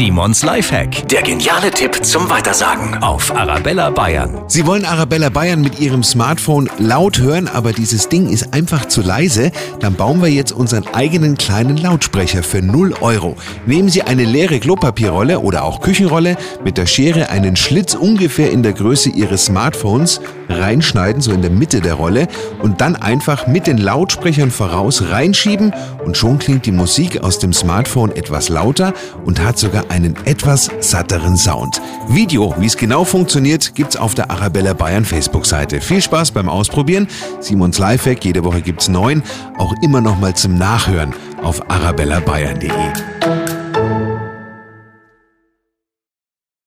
Simons Lifehack. Der geniale Tipp zum Weitersagen auf Arabella Bayern. Sie wollen Arabella Bayern mit Ihrem Smartphone laut hören, aber dieses Ding ist einfach zu leise. Dann bauen wir jetzt unseren eigenen kleinen Lautsprecher für 0 Euro. Nehmen Sie eine leere Klopapierrolle oder auch Küchenrolle, mit der Schere einen Schlitz ungefähr in der Größe Ihres Smartphones reinschneiden, so in der Mitte der Rolle, und dann einfach mit den Lautsprechern voraus reinschieben und schon klingt die Musik aus dem Smartphone etwas lauter und hat sogar einen etwas satteren Sound. Video, wie es genau funktioniert, gibt's auf der Arabella Bayern Facebook-Seite. Viel Spaß beim Ausprobieren. Simons Lifehack, jede Woche gibt's neun, auch immer noch mal zum Nachhören auf arabellabayern.de.